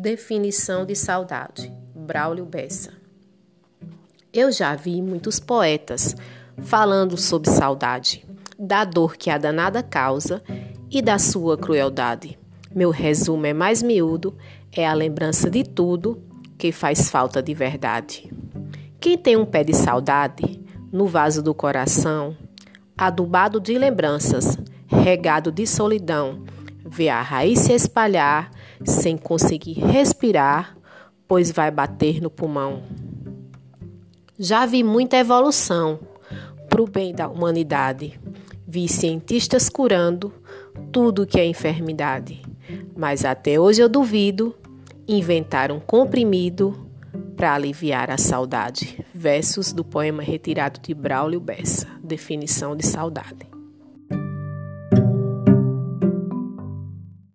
Definição de saudade. Braulio Bessa. Eu já vi muitos poetas falando sobre saudade, da dor que a danada causa e da sua crueldade. Meu resumo é mais miúdo, é a lembrança de tudo que faz falta de verdade. Quem tem um pé de saudade no vaso do coração, adubado de lembranças, regado de solidão, vê a raiz se espalhar sem conseguir respirar, pois vai bater no pulmão. Já vi muita evolução para o bem da humanidade. Vi cientistas curando tudo que é enfermidade. Mas até hoje eu duvido inventar um comprimido para aliviar a saudade. Versos do poema retirado de Braulio Bessa. Definição de saudade.